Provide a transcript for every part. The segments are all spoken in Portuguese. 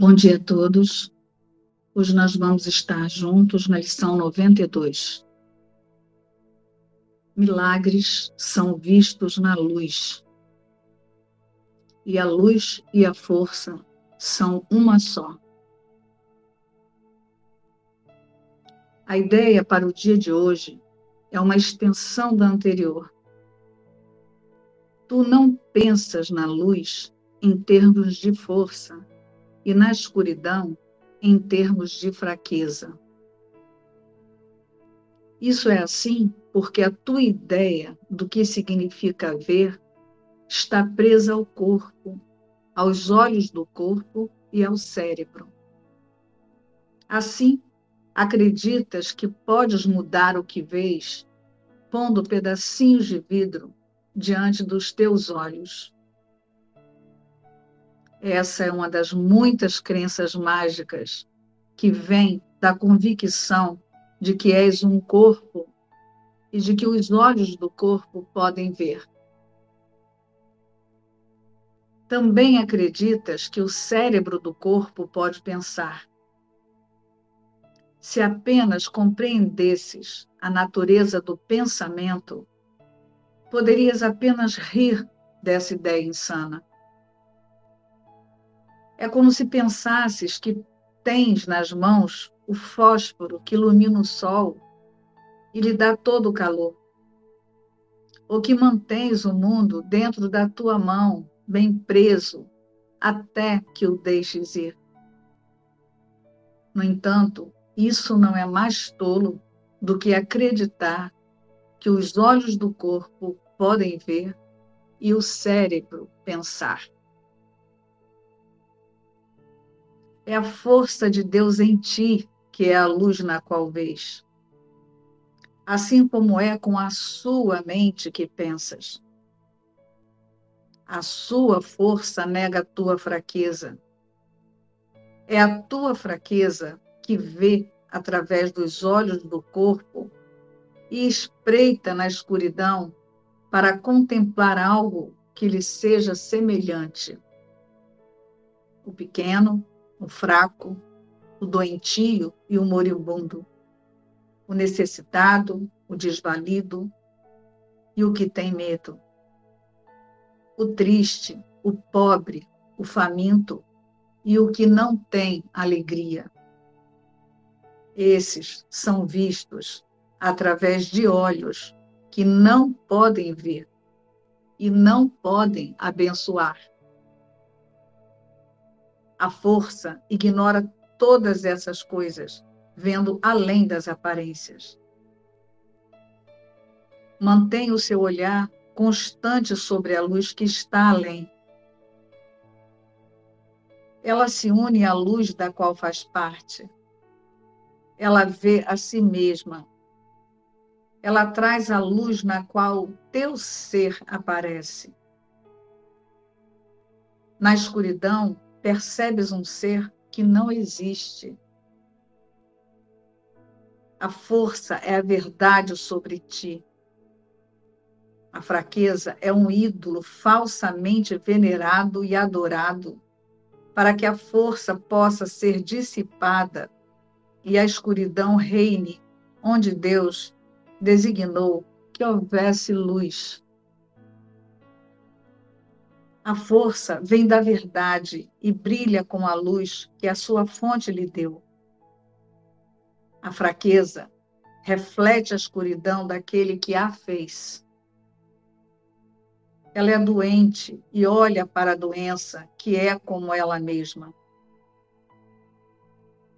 Bom dia a todos. Hoje nós vamos estar juntos na lição 92. Milagres são vistos na luz. E a luz e a força são uma só. A ideia para o dia de hoje é uma extensão da anterior. Tu não pensas na luz em termos de força e na escuridão em termos de fraqueza. Isso é assim porque a tua ideia do que significa ver está presa ao corpo, aos olhos do corpo e ao cérebro. Assim, acreditas que podes mudar o que vês pondo pedacinhos de vidro diante dos teus olhos. Essa é uma das muitas crenças mágicas que vem da convicção de que és um corpo e de que os olhos do corpo podem ver. Também acreditas que o cérebro do corpo pode pensar. Se apenas compreendesses a natureza do pensamento, poderias apenas rir dessa ideia insana. É como se pensasses que tens nas mãos o fósforo que ilumina o sol e lhe dá todo o calor. Ou que mantens o mundo dentro da tua mão, bem preso, até que o deixes ir. No entanto, isso não é mais tolo do que acreditar que os olhos do corpo podem ver e o cérebro pensar. É a força de Deus em ti que é a luz na qual vês. Assim como é com a sua mente que pensas. A sua força nega a tua fraqueza. É a tua fraqueza que vê através dos olhos do corpo e espreita na escuridão para contemplar algo que lhe seja semelhante. O pequeno, o fraco, o doentio e o moribundo, o necessitado, o desvalido e o que tem medo, o triste, o pobre, o faminto e o que não tem alegria. Esses são vistos através de olhos que não podem ver e não podem abençoar. A força ignora todas essas coisas, vendo além das aparências. Mantenha o seu olhar constante sobre a luz que está além. Ela se une à luz da qual faz parte ela vê a si mesma. Ela traz a luz na qual teu ser aparece. Na escuridão, percebes um ser que não existe. A força é a verdade sobre ti. A fraqueza é um ídolo falsamente venerado e adorado, para que a força possa ser dissipada e a escuridão reine onde Deus designou que houvesse luz. A força vem da verdade e brilha com a luz que a sua fonte lhe deu. A fraqueza reflete a escuridão daquele que a fez. Ela é doente e olha para a doença, que é como ela mesma.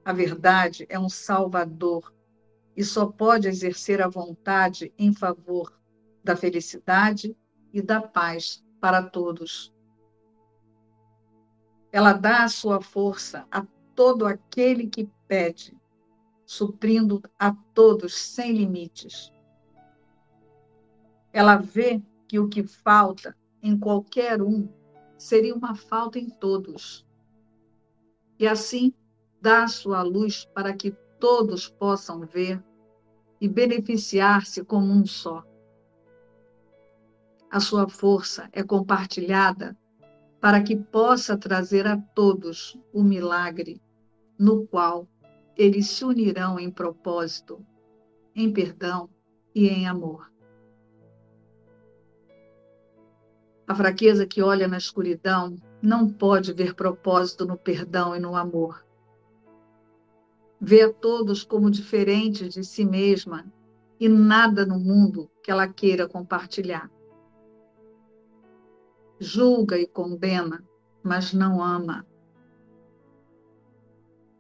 A verdade é um salvador e só pode exercer a vontade em favor da felicidade e da paz para todos. Ela dá a sua força a todo aquele que pede, suprindo a todos sem limites. Ela vê que o que falta em qualquer um seria uma falta em todos. E assim dá sua luz para que todos possam ver e beneficiar-se como um só. A sua força é compartilhada para que possa trazer a todos o milagre no qual eles se unirão em propósito, em perdão e em amor. A fraqueza que olha na escuridão não pode ver propósito no perdão e no amor. Vê a todos como diferentes de si mesma e nada no mundo que ela queira compartilhar. Julga e condena, mas não ama.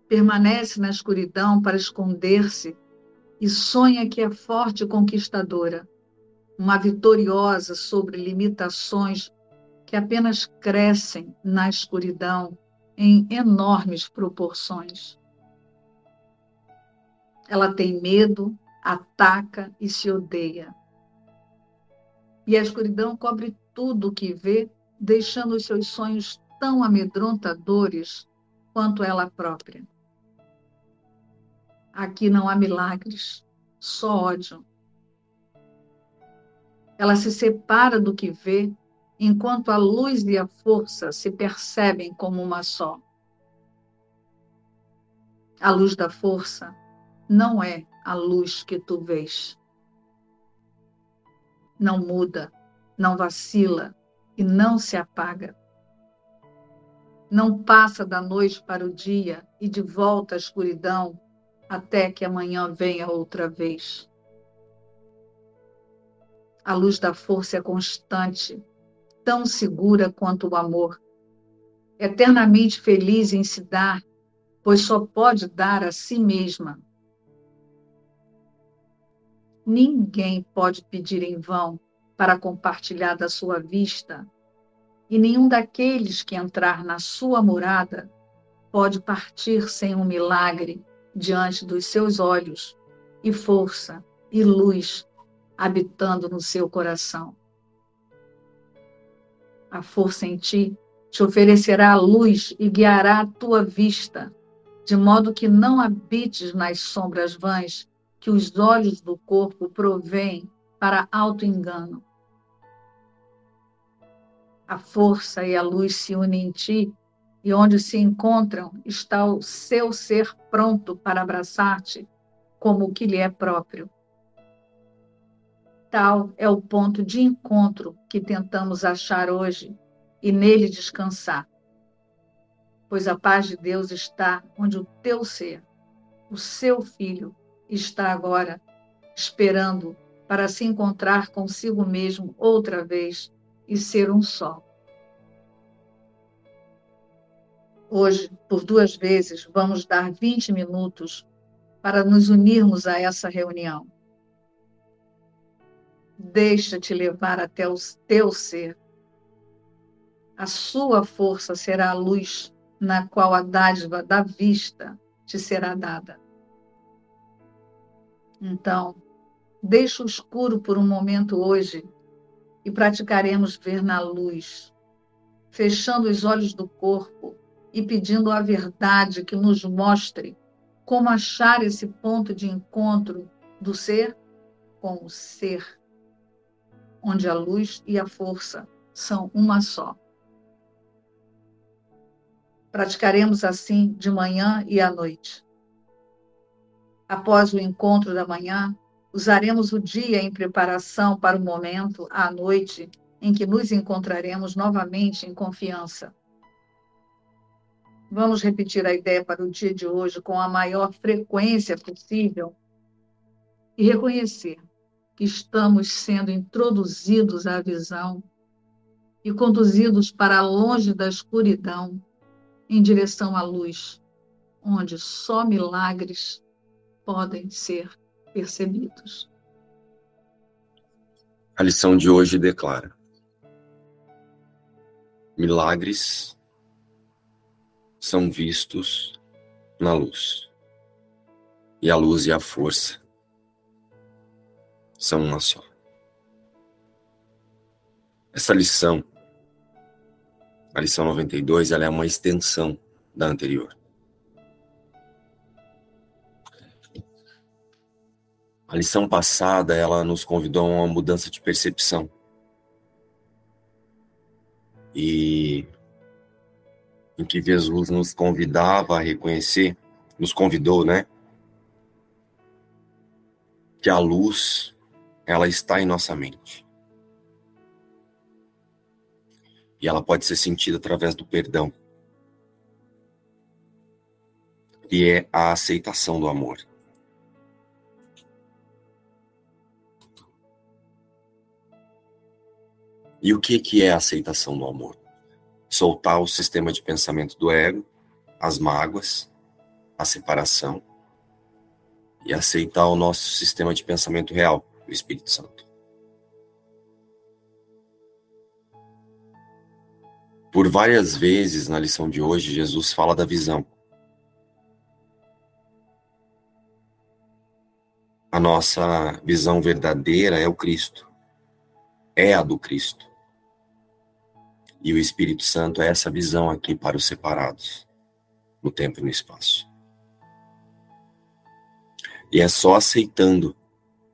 Permanece na escuridão para esconder-se e sonha que é forte e conquistadora, uma vitoriosa sobre limitações que apenas crescem na escuridão em enormes proporções. Ela tem medo, ataca e se odeia. E a escuridão cobre tudo o que vê, deixando os seus sonhos tão amedrontadores quanto ela própria. Aqui não há milagres, só ódio. Ela se separa do que vê, enquanto a luz e a força se percebem como uma só. A luz da força não é a luz que tu vês. Não muda, não vacila e não se apaga. Não passa da noite para o dia e de volta à escuridão até que amanhã venha outra vez. A luz da força é constante, tão segura quanto o amor. Eternamente feliz em se dar, pois só pode dar a si mesma. Ninguém pode pedir em vão para compartilhar da sua vista, e nenhum daqueles que entrar na sua morada pode partir sem um milagre diante dos seus olhos, e força e luz habitando no seu coração. A força em ti te oferecerá a luz e guiará a tua vista, de modo que não habites nas sombras vãs que os olhos do corpo provêm para auto-engano. A força e a luz se unem em ti, e onde se encontram está o seu ser pronto para abraçar-te como o que lhe é próprio. Tal é o ponto de encontro que tentamos achar hoje e nele descansar. Pois a paz de Deus está onde o teu ser, o seu filho, está agora esperando para se encontrar consigo mesmo outra vez e ser um só. Hoje, por duas vezes, vamos dar 20 minutos para nos unirmos a essa reunião. Deixa-te levar até o teu ser. A sua força será a luz na qual a dádiva da vista te será dada. Então, deixa o escuro por um momento hoje e praticaremos ver na luz, fechando os olhos do corpo e pedindo a verdade que nos mostre como achar esse ponto de encontro do ser com o ser, onde a luz e a força são uma só. Praticaremos assim de manhã e à noite. Após o encontro da manhã, usaremos o dia em preparação para o momento, à noite, em que nos encontraremos novamente em confiança. Vamos repetir a ideia para o dia de hoje com a maior frequência possível e reconhecer que estamos sendo introduzidos à visão e conduzidos para longe da escuridão, em direção à luz, onde só milagres podem ser percebidos. A lição de hoje declara: milagres são vistos na luz, e a luz e a força são uma só. Essa lição, a lição 92, ela é uma extensão da anterior. A lição passada, ela nos convidou a uma mudança de percepção. E em que Jesus nos convidava a reconhecer, nos convidou, né? Que a luz, ela está em nossa mente. E ela pode ser sentida através do perdão. E é a aceitação do amor. E o que, que é a aceitação do amor? Soltar o sistema de pensamento do ego, as mágoas, a separação, e aceitar o nosso sistema de pensamento real, o Espírito Santo. Por várias vezes na lição de hoje, Jesus fala da visão. A nossa visão verdadeira é o Cristo, é a do Cristo. E o Espírito Santo é essa visão aqui para os separados, no tempo e no espaço. E é só aceitando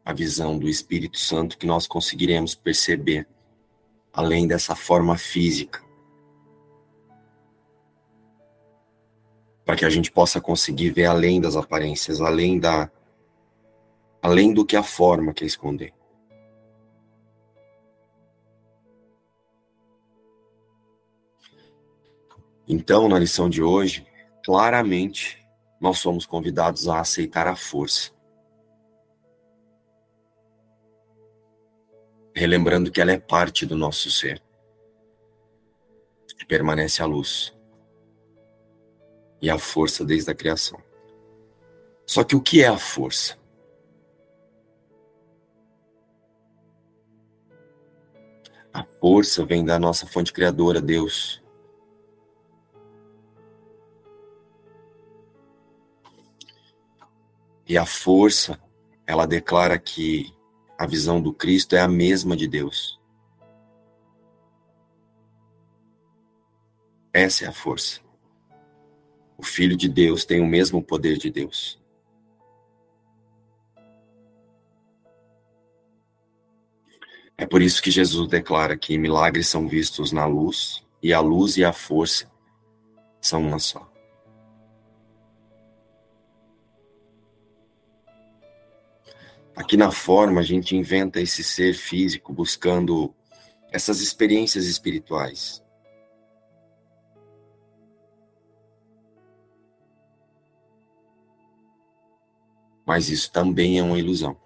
a visão do Espírito Santo que nós conseguiremos perceber, além dessa forma física, para que a gente possa conseguir ver além das aparências, além da além do que a forma quer esconder. Então, na lição de hoje, claramente nós somos convidados a aceitar a força. Relembrando que ela é parte do nosso ser, permanece a luz e a força desde a criação. Só que o que é a força? A força vem da nossa fonte criadora, Deus. E a força, ela declara que a visão do Cristo é a mesma de Deus. Essa é a força. O Filho de Deus tem o mesmo poder de Deus. É por isso que Jesus declara que milagres são vistos na luz, e a luz e a força são uma só. Aqui na forma, a gente inventa esse ser físico buscando essas experiências espirituais. Mas isso também é uma ilusão.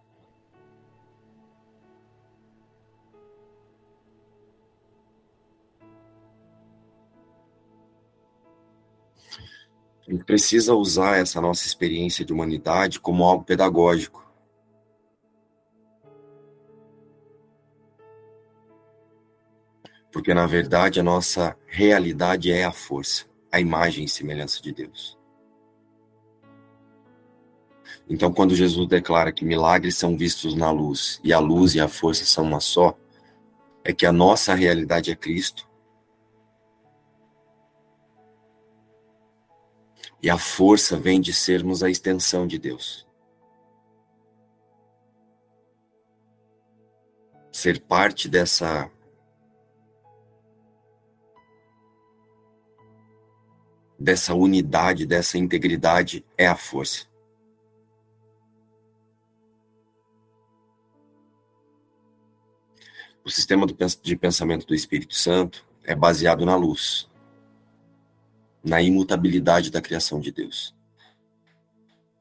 A gente precisa usar essa nossa experiência de humanidade como algo pedagógico. Porque, na verdade, a nossa realidade é a força, a imagem e semelhança de Deus. Então, quando Jesus declara que milagres são vistos na luz e a luz e a força são uma só, é que a nossa realidade é Cristo. E a força vem de sermos a extensão de Deus. Ser parte dessa dessa unidade, dessa integridade é a força. O sistema de pensamento do Espírito Santo é baseado na luz, na imutabilidade da criação de Deus.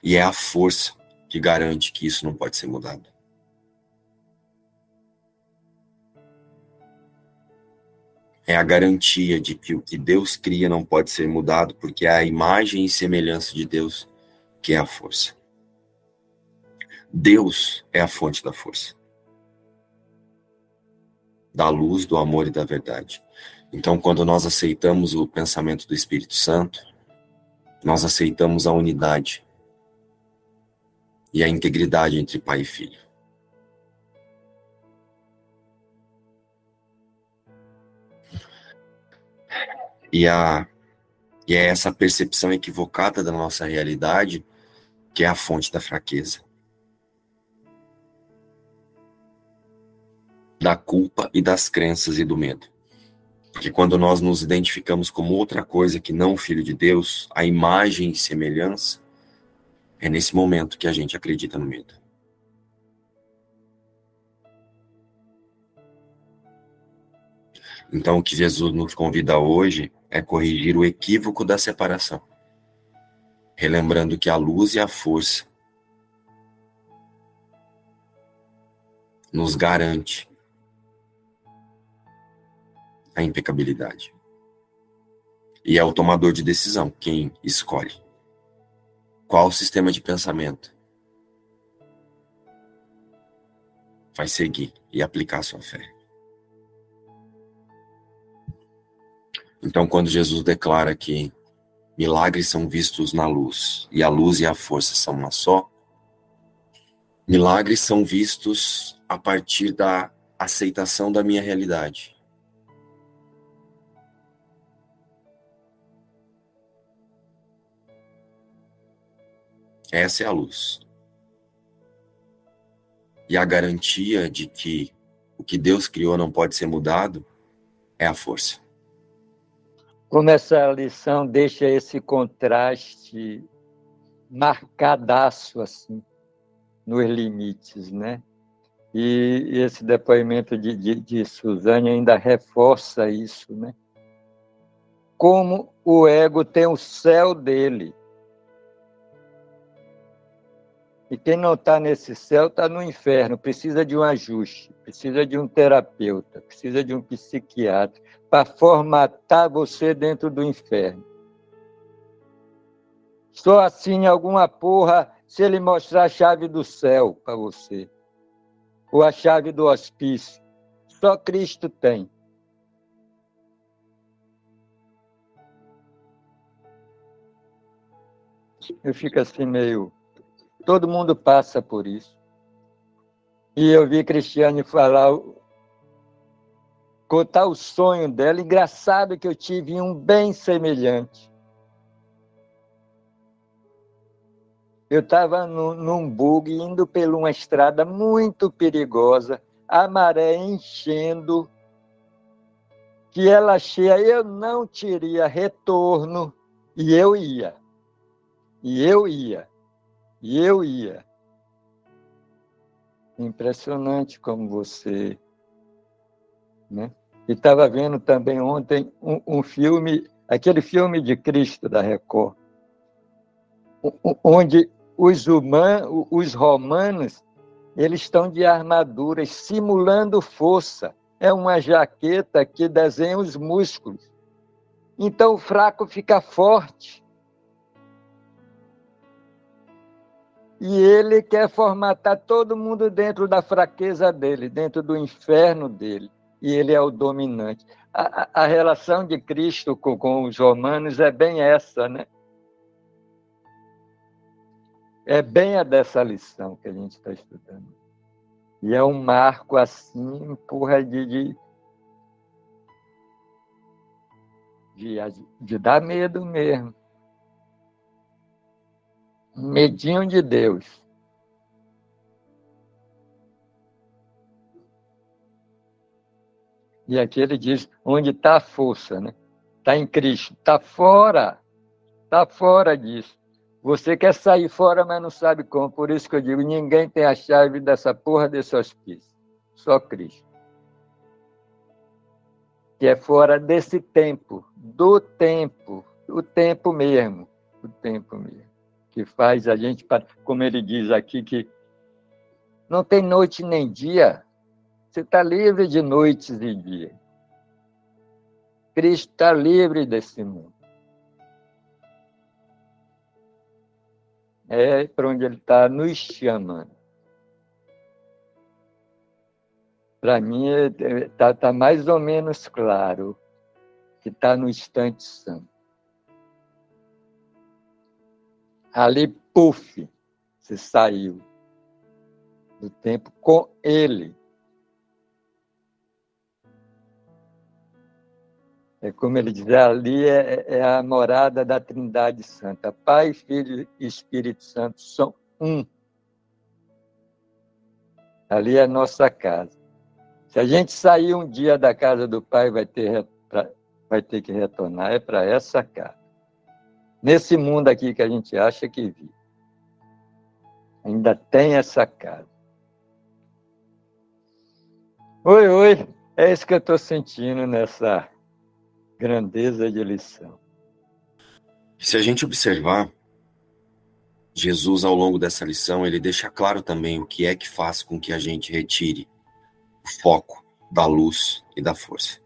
E é a força que garante que isso não pode ser mudado. É a garantia de que o que Deus cria não pode ser mudado, porque é a imagem e semelhança de Deus que é a força. Deus é a fonte da força, da luz, do amor e da verdade. Então, quando nós aceitamos o pensamento do Espírito Santo, nós aceitamos a unidade e a integridade entre pai e filho. E, a, e é essa percepção equivocada da nossa realidade que é a fonte da fraqueza, da culpa e das crenças e do medo. Porque quando nós nos identificamos como outra coisa que não o Filho de Deus, a imagem e semelhança, é nesse momento que a gente acredita no medo. Então, o que Jesus nos convida hoje é corrigir o equívoco da separação, relembrando que a luz e a força nos garante a impecabilidade. E é o tomador de decisão quem escolhe qual sistema de pensamento vai seguir e aplicar sua fé. Então, quando Jesus declara que milagres são vistos na luz e a luz e a força são uma só, milagres são vistos a partir da aceitação da minha realidade. Essa é a luz. E a garantia de que o que Deus criou não pode ser mudado é a força. Como essa lição deixa esse contraste marcadaço assim nos limites, né? E esse depoimento de, de, de Suzane ainda reforça isso, né? Como o ego tem o céu dele E quem não está nesse céu está no inferno, precisa de um ajuste, precisa de um terapeuta, precisa de um psiquiatra para formatar você dentro do inferno. Só assim alguma porra se ele mostrar a chave do céu para você, ou a chave do hospício. Só Cristo tem. Eu fico assim meio Todo mundo passa por isso. E eu vi Cristiane falar, contar o sonho dela. Engraçado que eu tive um bem semelhante. Eu estava num bug indo por uma estrada muito perigosa, a maré enchendo, que ela cheia, eu não teria retorno, e eu ia. E eu ia. E eu ia. Impressionante como você. Né? E estava vendo também ontem um, um, filme, aquele filme de Cristo da Record, onde os humanos, os romanos, eles estão de armaduras simulando força. É uma jaqueta que desenha os músculos. Então o fraco fica forte. E ele quer formatar todo mundo dentro da fraqueza dele, dentro do inferno dele. E ele é o dominante. A, a, relação de Cristo com, com os romanos é bem essa, né? É bem a dessa lição que a gente está estudando. E é um marco assim, porra, de, de, de, de dar medo mesmo medinho de Deus. E aqui ele diz onde está a força, né? Está em Cristo, está fora, está fora disso. Você quer sair fora, mas não sabe como. Por isso que eu digo, ninguém tem a chave dessa porra desse hospício. Só Cristo. Que é fora desse tempo, do tempo, o tempo mesmo, o tempo mesmo que faz a gente, como ele diz aqui, que não tem noite nem dia, você está livre de noites e dias. Cristo está livre desse mundo. É para onde ele está nos chamando. Para mim, está tá mais ou menos claro que está no instante santo. Ali, puf, você saiu do tempo com ele. É como ele diz, ali é, é, a morada da Trindade Santa. Pai, Filho e Espírito Santo são um. Ali é a nossa casa. Se a gente sair um dia da casa do Pai, vai ter vai ter que retornar é para essa casa. Nesse mundo aqui que a gente acha que vive. Ainda tem essa casa. Oi, oi. É isso que eu estou sentindo nessa grandeza de lição. Se a gente observar, Jesus, ao longo dessa lição, ele deixa claro também o que é que faz com que a gente retire o foco da luz e da força.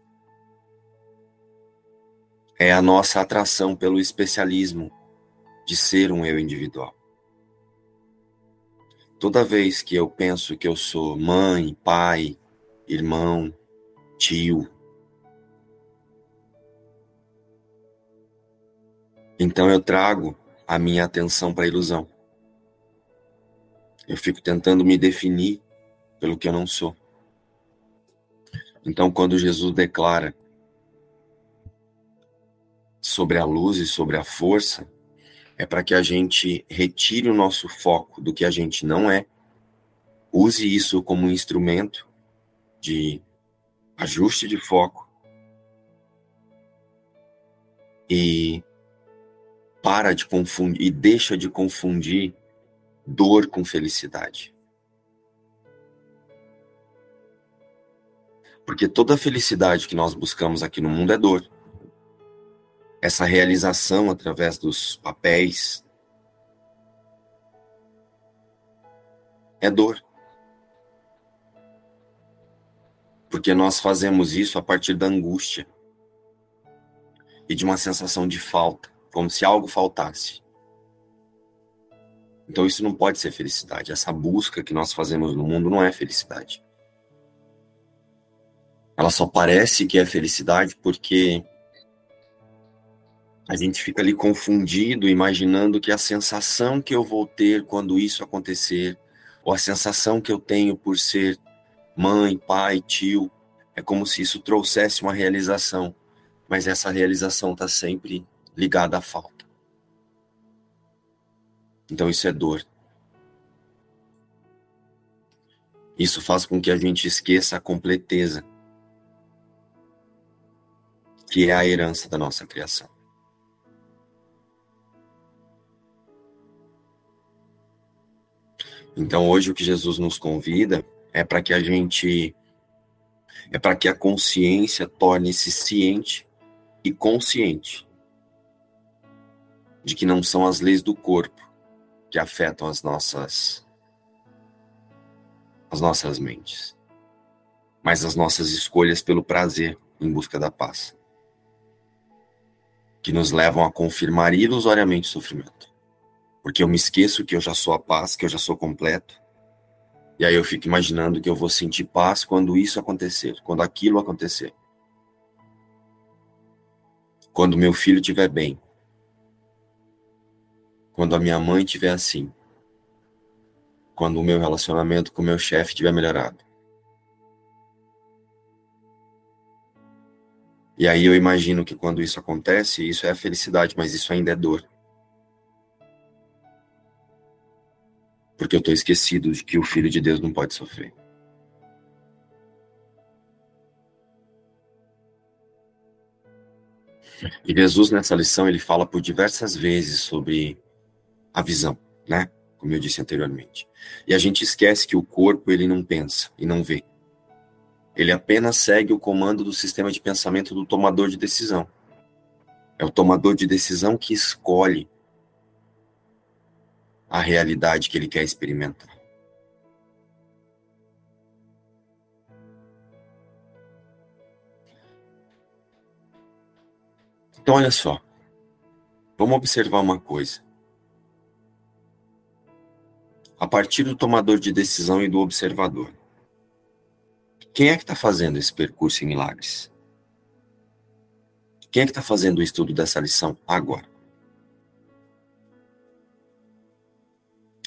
É a nossa atração pelo especialismo de ser um eu individual. Toda vez que eu penso que eu sou mãe, pai, irmão, tio, então eu trago a minha atenção para a ilusão. Eu fico tentando me definir pelo que eu não sou. Então, quando Jesus declara sobre a luz e sobre a força, é para que a gente retire o nosso foco do que a gente não é, use isso como um instrumento de ajuste de foco e para de confundir e deixa de confundir dor com felicidade. Porque toda felicidade que nós buscamos aqui no mundo é dor. Essa realização através dos papéis é dor. Porque nós fazemos isso a partir da angústia e de uma sensação de falta, como se algo faltasse. Então isso não pode ser felicidade. Essa busca que nós fazemos no mundo não é felicidade. Ela só parece que é felicidade porque a gente fica ali confundido, imaginando que a sensação que eu vou ter quando isso acontecer, ou a sensação que eu tenho por ser mãe, pai, tio, é como se isso trouxesse uma realização, mas essa realização está sempre ligada à falta. Então isso é dor. Isso faz com que a gente esqueça a completeza que é a herança da nossa criação. Então, hoje o que Jesus nos convida é para que a gente é para que a consciência torne-se ciente e consciente de que não são as leis do corpo que afetam as nossas as nossas mentes, mas as nossas escolhas pelo prazer em busca da paz que nos levam a confirmar ilusoriamente o sofrimento. Porque eu me esqueço que eu já sou a paz, que eu já sou completo. E aí eu fico imaginando que eu vou sentir paz quando isso acontecer, quando aquilo acontecer. Quando meu filho estiver bem. Quando a minha mãe estiver assim. Quando o meu relacionamento com o meu chefe estiver melhorado. E aí eu imagino que quando isso acontece, isso é a felicidade, mas isso ainda é dor. Porque eu estou esquecido de que o Filho de Deus não pode sofrer. E Jesus, nessa lição, ele fala por diversas vezes sobre a visão, né? Como eu disse anteriormente. E a gente esquece que o corpo, ele não pensa e não vê. Ele apenas segue o comando do sistema de pensamento do tomador de decisão. É o tomador de decisão que escolhe a realidade que ele quer experimentar. Então, olha só. Vamos observar uma coisa. A partir do tomador de decisão e do observador. Quem é que está fazendo esse percurso em milagres? Quem é que está fazendo o estudo dessa lição agora?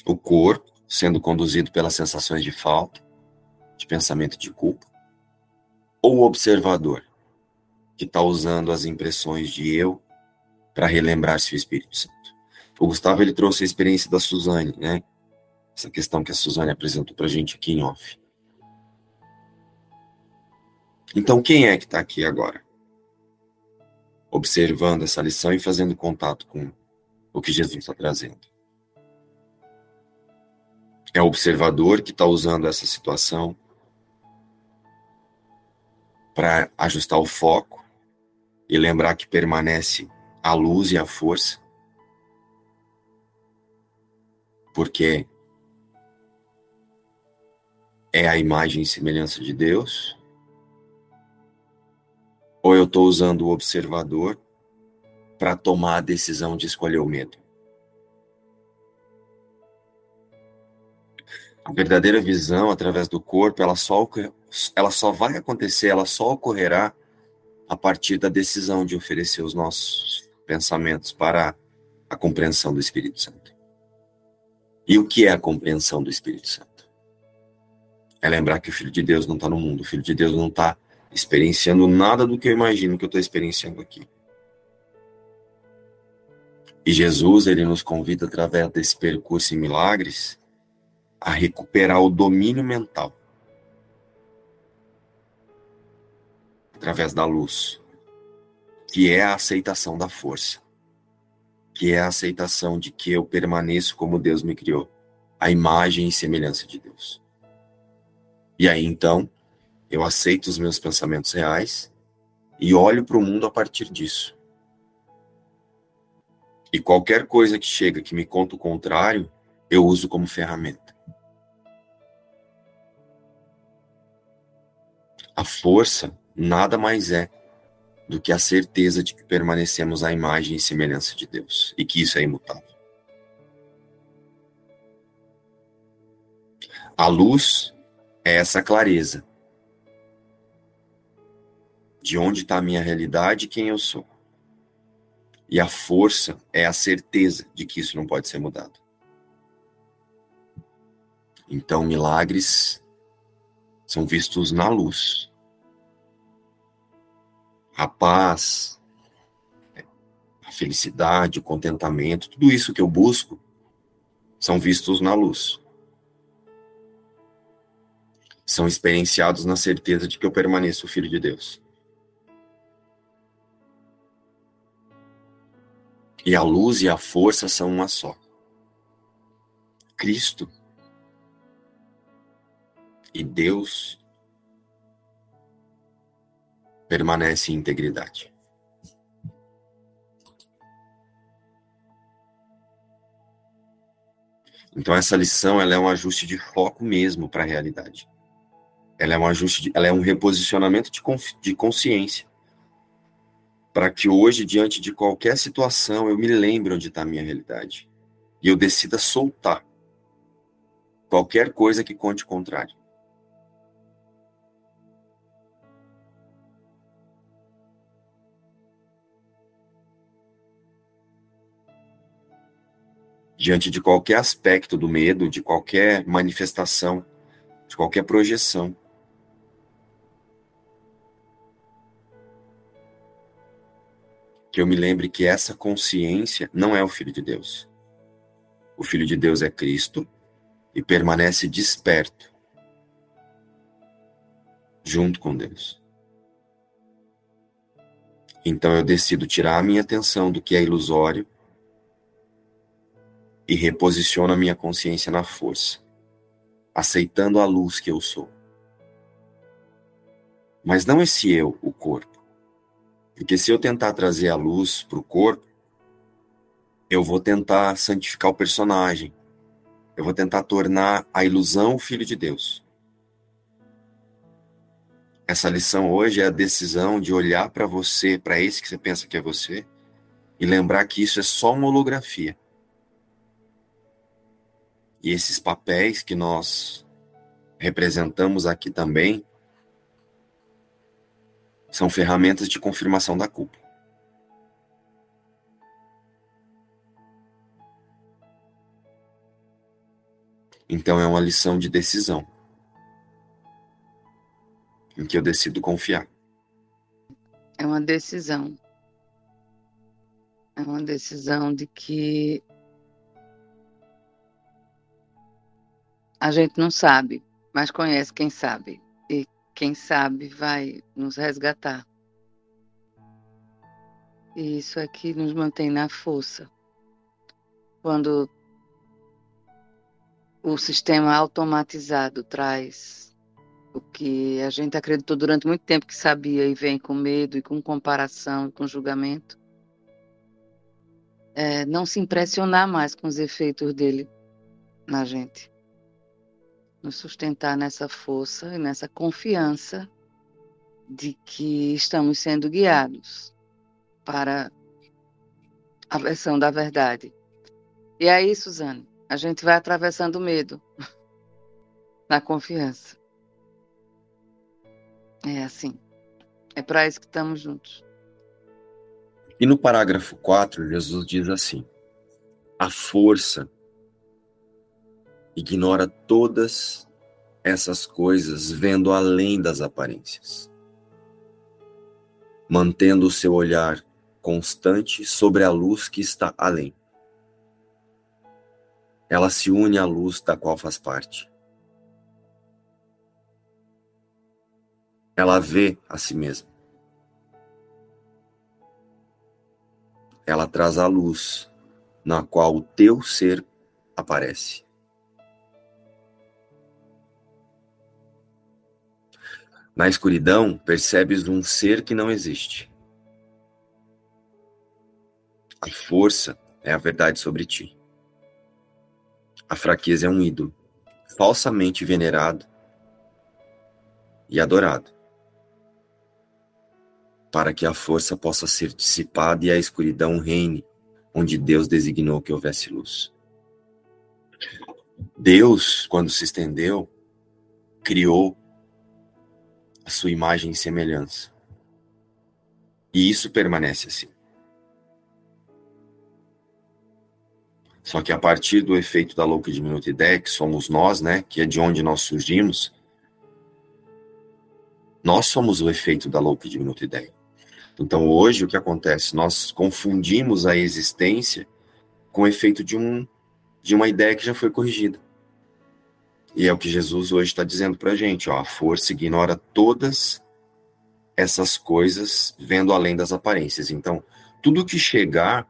O corpo sendo conduzido pelas sensações de falta, de pensamento de culpa, ou o observador que está usando as impressões de eu para relembrar-se o Espírito Santo? O Gustavo ele trouxe a experiência da Suzane, né? Essa questão que a Suzane apresentou para a gente aqui em off. Então, quem é que está aqui agora? observando essa lição e fazendo contato com o que Jesus está trazendo. É o observador que está usando essa situação para ajustar o foco e lembrar que permanece a luz e a força. Porque é a imagem e semelhança de Deus? Ou eu estou usando o observador para tomar a decisão de escolher o medo? A verdadeira visão através do corpo, ela só, ela só vai acontecer, ela só ocorrerá a partir da decisão de oferecer os nossos pensamentos para a compreensão do Espírito Santo. E o que é a compreensão do Espírito Santo? É lembrar que o Filho de Deus não está no mundo, o Filho de Deus não está experienciando nada do que eu imagino que eu estou experienciando aqui. E Jesus, ele nos convida através desse percurso em milagres a recuperar o domínio mental através da luz, que é a aceitação da força, que é a aceitação de que eu permaneço como Deus me criou, a imagem e semelhança de Deus. E aí então, eu aceito os meus pensamentos reais e olho para o mundo a partir disso. E qualquer coisa que chega que me conta o contrário, eu uso como ferramenta. A força nada mais é do que a certeza de que permanecemos à imagem e semelhança de Deus e que isso é imutável. A luz é essa clareza de onde está a minha realidade e quem eu sou. E a força é a certeza de que isso não pode ser mudado. Então, milagres são vistos na luz a paz, a felicidade, o contentamento, tudo isso que eu busco são vistos na luz. São experienciados na certeza de que eu permaneço filho de Deus. E a luz e a força são uma só. Cristo e Deus permanece em integridade. Então essa lição ela é um ajuste de foco mesmo para a realidade. Ela é um ajuste, de, ela é um reposicionamento de, de consciência para que hoje diante de qualquer situação eu me lembre onde está a minha realidade e eu decida soltar qualquer coisa que conte contrário. Diante de qualquer aspecto do medo, de qualquer manifestação, de qualquer projeção. Que eu me lembre que essa consciência não é o Filho de Deus. O Filho de Deus é Cristo e permanece desperto junto com Deus. Então eu decido tirar a minha atenção do que é ilusório e reposiciono a minha consciência na força, aceitando a luz que eu sou. Mas não esse eu, o corpo. Porque se eu tentar trazer a luz para o corpo, eu vou tentar santificar o personagem. Eu vou tentar tornar a ilusão o filho de Deus. Essa lição hoje é a decisão de olhar para você, para esse que você pensa que é você, e lembrar que isso é só uma holografia e esses papéis que nós representamos aqui também são ferramentas de confirmação da culpa. Então é uma lição de decisão em que eu decido confiar. É uma decisão. É uma decisão de que A gente não sabe, mas conhece quem sabe. E quem sabe vai nos resgatar. E isso é que nos mantém na força. Quando o sistema automatizado traz o que a gente acreditou durante muito tempo que sabia e vem com medo e com comparação e com julgamento, é, não se impressionar mais com os efeitos dele na gente. Nos sustentar nessa força e nessa confiança de que estamos sendo guiados para a versão da verdade. E aí, Suzane, a gente vai atravessando o medo na confiança. É assim. É para isso que estamos juntos. E no parágrafo 4, Jesus diz assim: A força ignora todas essas coisas, vendo além das aparências, mantendo o seu olhar constante sobre a luz que está além. Ela se une à luz da qual faz parte. Ela vê a si mesma. Ela traz a luz na qual o teu ser aparece. Na escuridão, percebes um ser que não existe. A força é a verdade sobre ti. A fraqueza é um ídolo, falsamente venerado e adorado, para que a força possa ser dissipada e a escuridão reine onde Deus designou que houvesse luz. Deus, quando se estendeu, criou a sua imagem e semelhança. E isso permanece assim. Só que a partir do efeito da louca diminuta ideia, que somos nós, né, que é de onde nós surgimos, nós somos o efeito da louca diminuta ideia. Então hoje o que acontece? Nós confundimos a existência com o efeito de, um, de uma ideia que já foi corrigida. E é o que Jesus hoje está dizendo para a gente: ó, a força ignora todas essas coisas vendo além das aparências. Então, tudo que chegar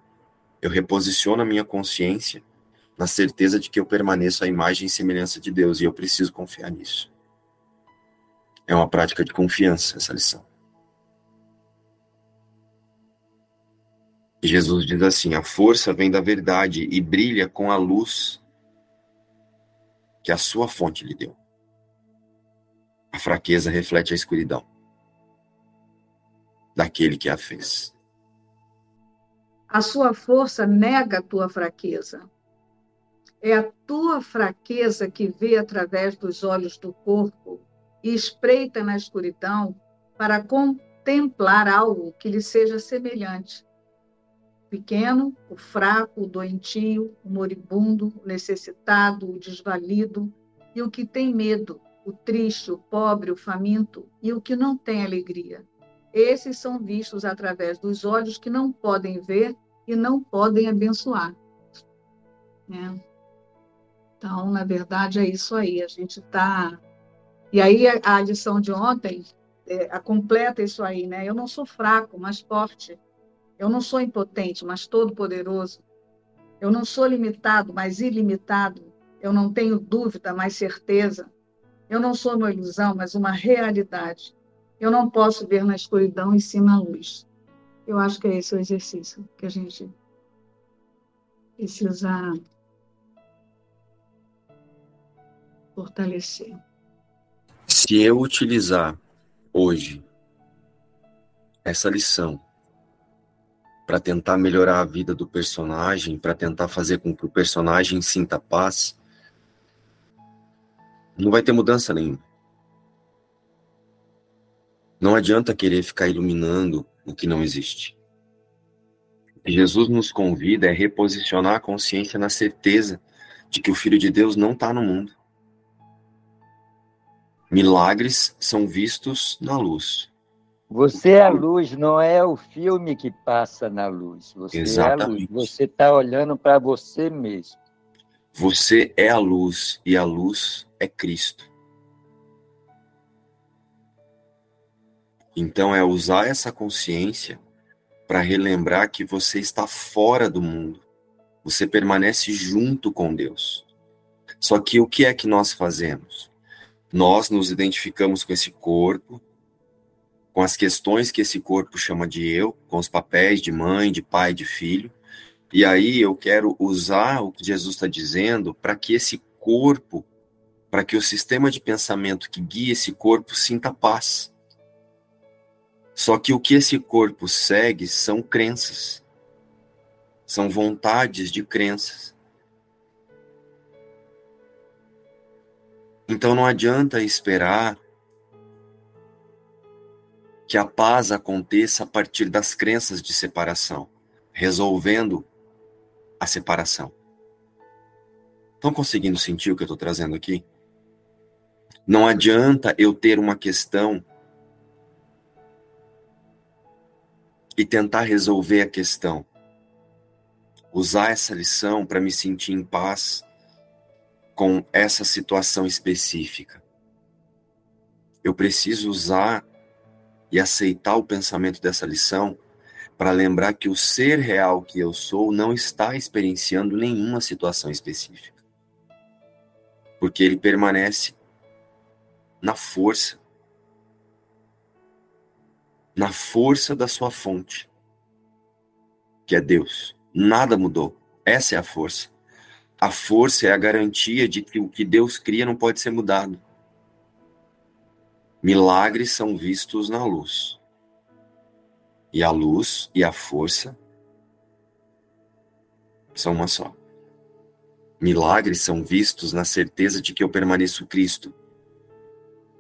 eu reposiciono a minha consciência na certeza de que eu permaneço à imagem e semelhança de Deus e eu preciso confiar nisso. É uma prática de confiança essa lição. Jesus diz assim: a força vem da verdade e brilha com a luz que a sua fonte lhe deu. A fraqueza reflete a escuridão daquele que a fez. A sua força nega a tua fraqueza. É a tua fraqueza que vê através dos olhos do corpo e espreita na escuridão para contemplar algo que lhe seja semelhante. Pequeno, o fraco, o doentio, o moribundo, o necessitado, o desvalido e o que tem medo, o triste, o pobre, o faminto e o que não tem alegria esses são vistos através dos olhos que não podem ver e não podem abençoar. Né? Então, na verdade, é isso aí. A gente está. E aí, a, lição de ontem é, completa isso aí, né? Eu não sou fraco, mas forte. Eu não sou impotente, mas todo-poderoso. Eu não sou limitado, mas ilimitado. Eu não tenho dúvida, mas certeza. Eu não sou uma ilusão, mas uma realidade. Eu não posso ver na escuridão e sim na luz. Eu acho que é esse o exercício que a gente precisa fortalecer. Se eu utilizar hoje essa lição para tentar melhorar a vida do personagem, para tentar fazer com que o personagem sinta paz, não vai ter mudança nenhuma. Não adianta querer ficar iluminando o que não existe. O que Jesus nos convida é reposicionar a consciência na certeza de que o Filho de Deus não está no mundo. Milagres são vistos na luz. Você é a luz, não é o filme que passa na luz. Você Exatamente. é a luz. Você está olhando para você mesmo. Você é a luz e a luz é Cristo. Então é usar essa consciência para relembrar que você está fora do mundo. Você permanece junto com Deus. Só que o que é que nós fazemos? Nós nos identificamos com esse corpo, com as questões que esse corpo chama de eu, com os papéis de mãe, de pai, de filho. E aí eu quero usar o que Jesus está dizendo para que esse corpo, para que o sistema de pensamento que guia esse corpo sinta paz. Só que o que esse corpo segue são crenças, são vontades de crenças. Então não adianta esperar que a paz aconteça a partir das crenças de separação, resolvendo a separação. Estão conseguindo sentir o que eu estou trazendo aqui? Não adianta eu ter uma questão e tentar resolver a questão. Usar essa lição para me sentir em paz com essa situação específica. Eu preciso usar e aceitar o pensamento dessa lição para lembrar que o ser real que eu sou não está experienciando nenhuma situação específica. Porque ele permanece na força na força da sua fonte, que é Deus. Nada mudou. Essa é a força. A força é a garantia de que o que Deus cria não pode ser mudado. Milagres são vistos na luz. E a luz e a força são uma só. Milagres são vistos na certeza de que eu permaneço Cristo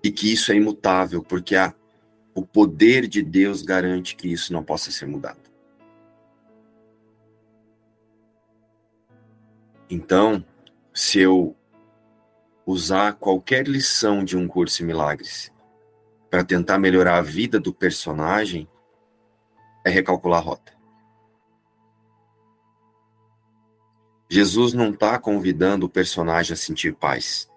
e que isso é imutável, porque o poder de Deus garante que isso não possa ser mudado. Então, se eu usar qualquer lição de um curso em milagres para tentar melhorar a vida do personagem, é recalcular a rota. Jesus não está convidando o personagem a sentir paz.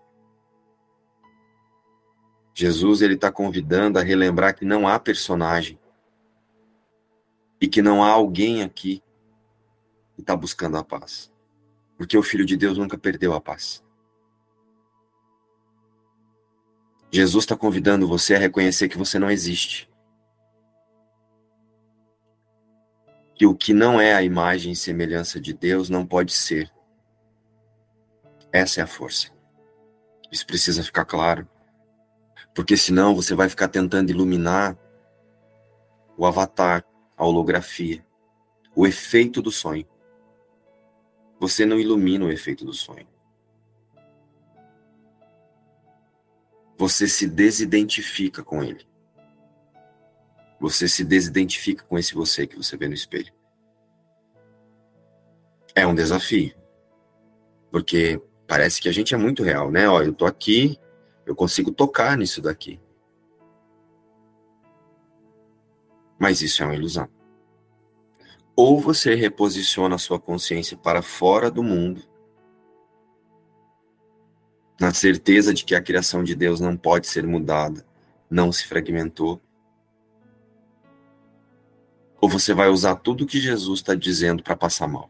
Jesus ele está convidando a relembrar que não há personagem e que não há alguém aqui que está buscando a paz, porque o Filho de Deus nunca perdeu a paz. Jesus está convidando você a reconhecer que você não existe. Que o que não é a imagem e semelhança de Deus não pode ser. Essa é a força. Isso precisa ficar claro. Porque senão você vai ficar tentando iluminar o avatar, a holografia, o efeito do sonho. Você não ilumina o efeito do sonho. Você se desidentifica com ele. Você se desidentifica com esse você que você vê no espelho. É um desafio. Porque parece que a gente é muito real, né? Ó, eu tô aqui, eu consigo tocar nisso daqui. Mas isso é uma ilusão. Ou você reposiciona a sua consciência para fora do mundo, na certeza de que a criação de Deus não pode ser mudada, não se fragmentou. Ou você vai usar tudo que Jesus está dizendo para passar mal,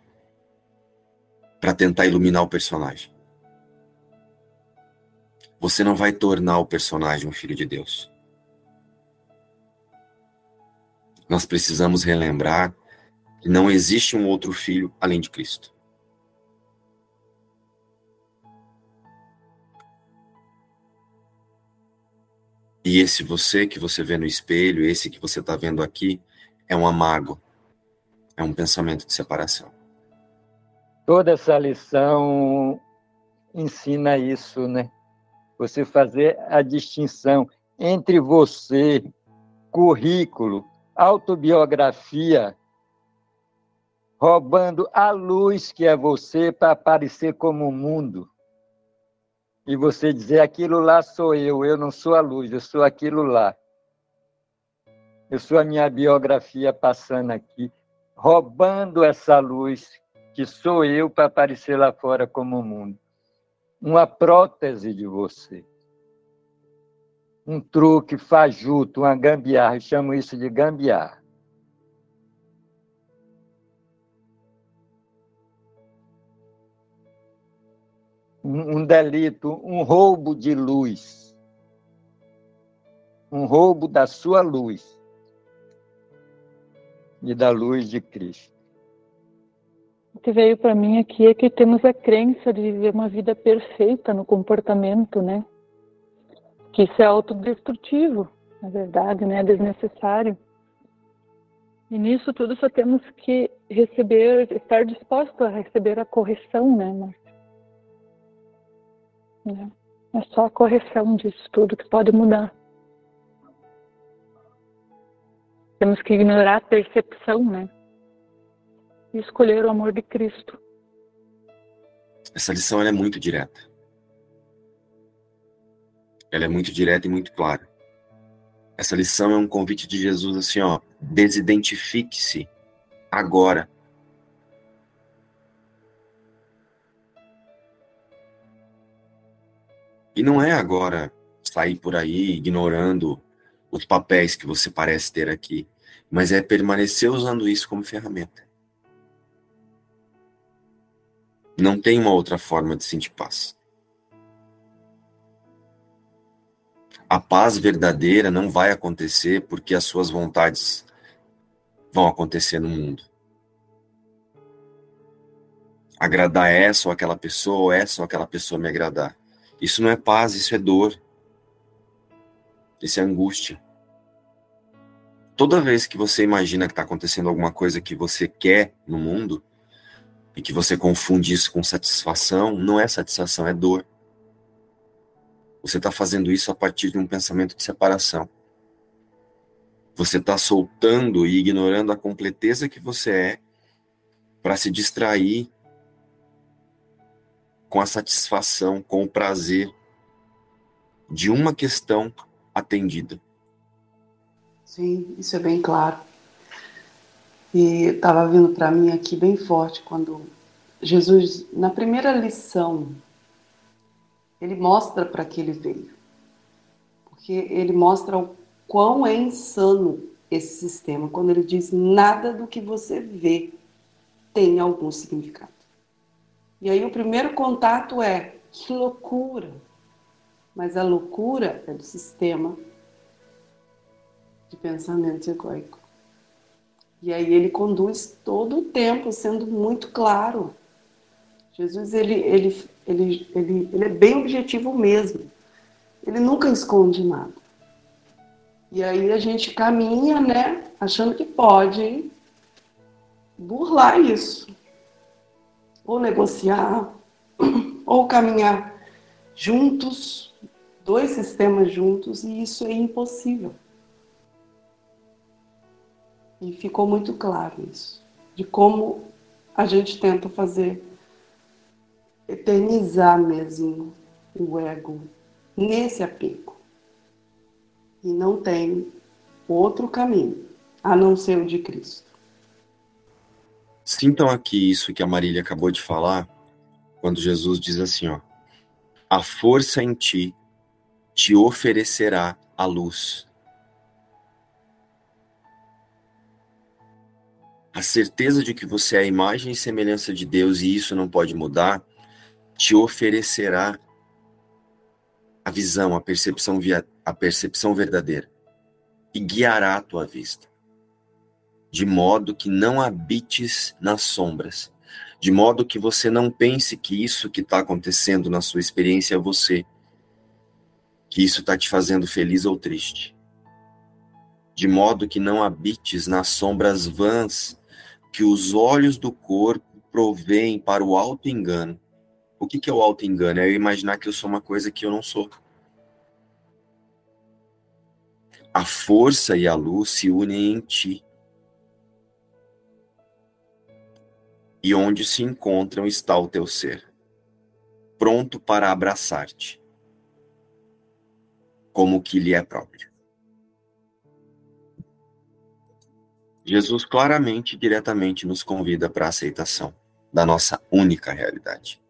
para tentar iluminar o personagem você não vai tornar o personagem um filho de Deus. Nós precisamos relembrar que não existe um outro filho além de Cristo. E esse você que você vê no espelho, esse que você está vendo aqui, é uma mágoa, é um pensamento de separação. Toda essa lição ensina isso, né? você fazer a distinção entre você, currículo, autobiografia, roubando a luz que é você para aparecer como o mundo. E você dizer aquilo lá sou eu, eu não sou a luz, eu sou aquilo lá. Eu sou a minha biografia passando aqui, roubando essa luz que sou eu para aparecer lá fora como o mundo uma prótese de você. Um truque fajuto, uma gambiarra, eu chamo isso de gambiarra. Um delito, um roubo de luz. Um roubo da sua luz e da luz de Cristo. O que veio para mim aqui é que temos a crença de viver uma vida perfeita no comportamento, né? Que isso é autodestrutivo, na verdade, né? É desnecessário. E nisso tudo só temos que receber, estar disposto a receber a correção, né, Márcia? É, é só a correção disso tudo que pode mudar. Temos que ignorar a percepção, né? E escolher o amor de Cristo. Essa lição é muito direta. Ela é muito direta e muito clara. Essa lição é um convite de Jesus assim, ó, desidentifique-se agora E não é agora sair por aí ignorando os papéis que você parece ter aqui, mas é permanecer usando isso como ferramenta. Não tem uma outra forma de sentir paz. A paz verdadeira não vai acontecer porque as suas vontades vão acontecer no mundo. Agradar essa ou aquela pessoa, ou essa ou aquela pessoa me agradar. Isso não é paz, isso é dor. Isso é angústia. Toda vez que você imagina que está acontecendo alguma coisa que você quer no mundo e que você confunde isso com satisfação, não é satisfação, é dor. Você está fazendo isso a partir de um pensamento de separação. Você está soltando e ignorando a completeza que você é para se distrair com a satisfação, com o prazer de uma questão atendida. Sim, isso é bem claro. E estava vindo para mim aqui bem forte quando Jesus, na primeira lição, ele mostra para que ele veio. Porque ele mostra o quão é insano esse sistema, quando ele diz nada do que você vê tem algum significado. E aí o primeiro contato é que loucura. Mas a loucura é do sistema de pensamento egóico. E aí ele conduz todo o tempo sendo muito claro. Jesus ele, ele, ele, ele, ele é bem objetivo mesmo. Ele nunca esconde nada. E aí a gente caminha, né, achando que pode burlar isso ou negociar, ou caminhar juntos, dois sistemas juntos, e isso é impossível. E ficou muito claro isso, de como a gente tenta fazer eternizar mesmo o ego nesse apego. E não tem outro caminho a não ser o de Cristo. Sintam aqui isso que a Marília acabou de falar, quando Jesus diz assim, ó: A força em ti te oferecerá a luz. A certeza de que você é a imagem e semelhança de Deus e isso não pode mudar, te oferecerá a visão, a percepção, via, a percepção verdadeira e guiará a tua vista de modo que não habites nas sombras, de modo que você não pense que isso que está acontecendo na sua experiência é você, que isso está te fazendo feliz ou triste, de modo que não habites nas sombras vãs que os olhos do corpo provêm para o alto engano. O que, que é o alto engano? É eu imaginar que eu sou uma coisa que eu não sou. A força e a luz se unem em ti e onde se encontram está o teu ser, pronto para abraçar-te, como que lhe é próprio. Jesus claramente e diretamente nos convida para a aceitação da nossa única realidade.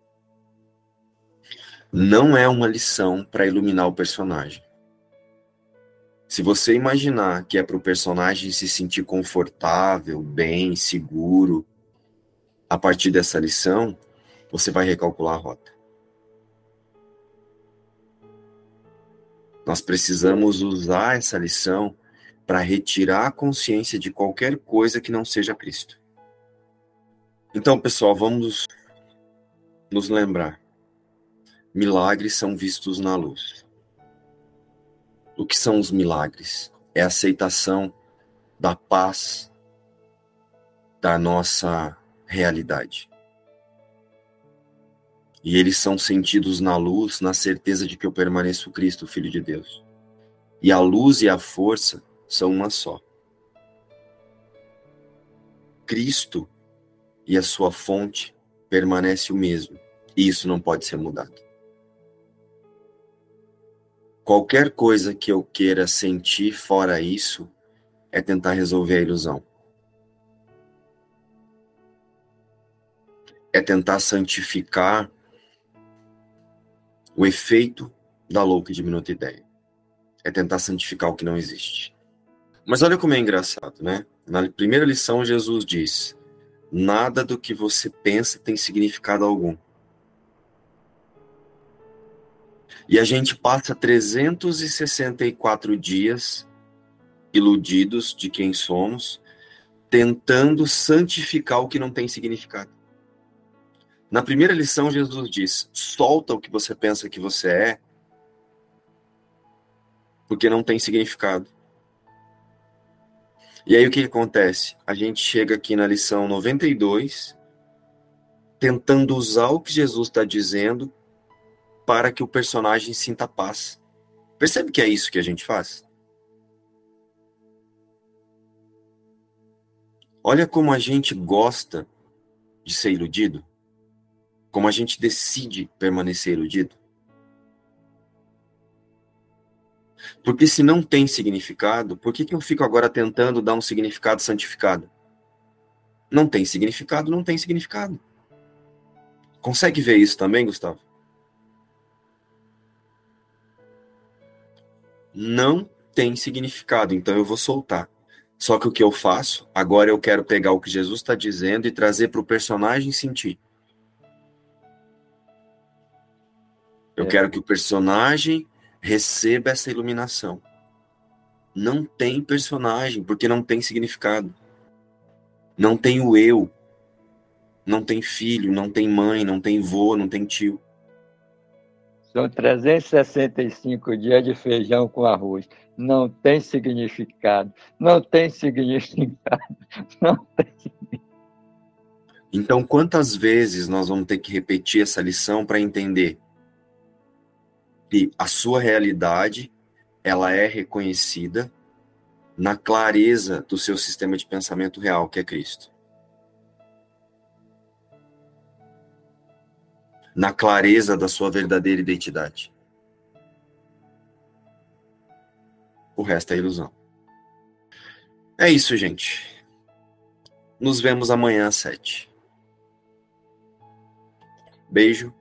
Não é uma lição para iluminar o personagem. Se você imaginar que é para o personagem se sentir confortável, bem, seguro, a partir dessa lição, você vai recalcular a rota. Nós precisamos usar essa lição para retirar a consciência de qualquer coisa que não seja Cristo. Então, pessoal, vamos nos lembrar. Milagres são vistos na luz. O que são os milagres? É a aceitação da paz da nossa realidade. E eles são sentidos na luz, na certeza de que eu permaneço Cristo, Filho de Deus. E a luz e a força são uma só. Cristo e a sua fonte permanece o mesmo. E isso não pode ser mudado. Qualquer coisa que eu queira sentir fora isso é tentar resolver a ilusão. É tentar santificar o efeito da louca e diminuta ideia. É tentar santificar o que não existe. Mas olha como é engraçado, né? Na primeira lição, Jesus diz: Nada do que você pensa tem significado algum. E a gente passa 364 dias iludidos de quem somos, tentando santificar o que não tem significado. Na primeira lição, Jesus diz: solta o que você pensa que você é, porque não tem significado. E aí o que acontece? A gente chega aqui na lição 92, tentando usar o que Jesus está dizendo para que o personagem sinta paz. Percebe que é isso que a gente faz? Olha como a gente gosta de ser iludido. Como a gente decide permanecer iludido. Porque se não tem significado, por que, que eu fico agora tentando dar um significado santificado? Não tem significado, não tem significado. Consegue ver isso também, Gustavo? Não tem significado, então eu vou soltar. Só que o que eu faço, agora eu quero pegar o que Jesus está dizendo e trazer para o personagem sentir. Eu é. quero que o personagem receba essa iluminação. Não tem personagem, porque não tem significado. Não tem o eu. Não tem filho, não tem mãe, não tem vô, não tem tio. São 365 dias de feijão com arroz. Não tem significado. Não tem significado. Não tem Então, quantas vezes nós vamos ter que repetir essa lição para entender que a sua realidade ela é reconhecida na clareza do seu sistema de pensamento real, que é Cristo. Na clareza da sua verdadeira identidade. O resto é ilusão. É isso, gente. Nos vemos amanhã às sete. Beijo